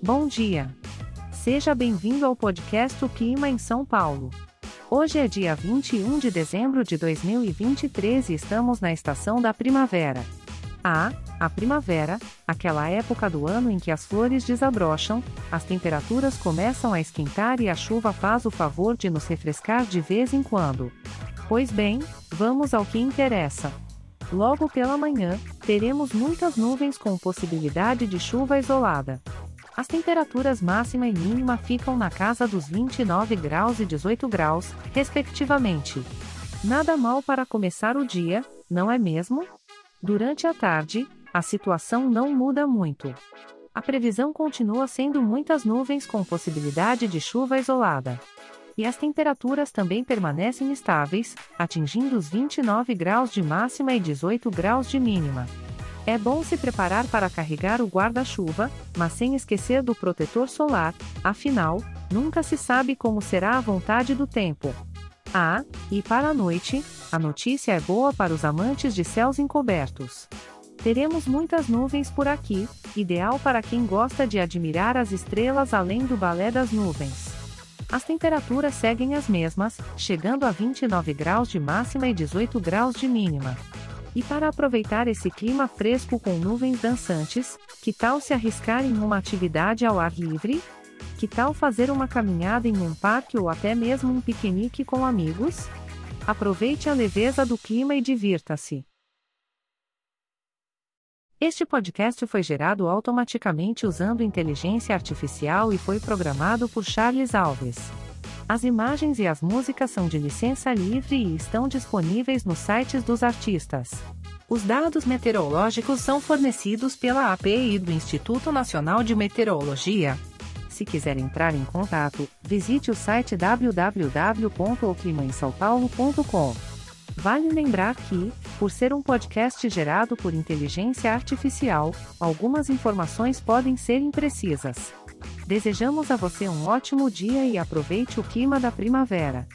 Bom dia. Seja bem-vindo ao podcast O Clima em São Paulo. Hoje é dia 21 de dezembro de 2023 e estamos na estação da primavera. Ah, a primavera, aquela época do ano em que as flores desabrocham, as temperaturas começam a esquentar e a chuva faz o favor de nos refrescar de vez em quando. Pois bem, vamos ao que interessa. Logo pela manhã, teremos muitas nuvens com possibilidade de chuva isolada. As temperaturas máxima e mínima ficam na casa dos 29 graus e 18 graus, respectivamente. Nada mal para começar o dia, não é mesmo? Durante a tarde, a situação não muda muito. A previsão continua sendo muitas nuvens com possibilidade de chuva isolada e as temperaturas também permanecem estáveis, atingindo os 29 graus de máxima e 18 graus de mínima. É bom se preparar para carregar o guarda-chuva, mas sem esquecer do protetor solar, afinal, nunca se sabe como será a vontade do tempo. Ah, e para a noite, a notícia é boa para os amantes de céus encobertos. Teremos muitas nuvens por aqui, ideal para quem gosta de admirar as estrelas além do balé das nuvens. As temperaturas seguem as mesmas, chegando a 29 graus de máxima e 18 graus de mínima. E para aproveitar esse clima fresco com nuvens dançantes, que tal se arriscar em uma atividade ao ar livre? Que tal fazer uma caminhada em um parque ou até mesmo um piquenique com amigos? Aproveite a leveza do clima e divirta-se. Este podcast foi gerado automaticamente usando inteligência artificial e foi programado por Charles Alves. As imagens e as músicas são de licença livre e estão disponíveis nos sites dos artistas. Os dados meteorológicos são fornecidos pela API do Instituto Nacional de Meteorologia. Se quiser entrar em contato, visite o site www.oclimainsaopaulo.com. Vale lembrar que, por ser um podcast gerado por inteligência artificial, algumas informações podem ser imprecisas. Desejamos a você um ótimo dia e aproveite o clima da primavera.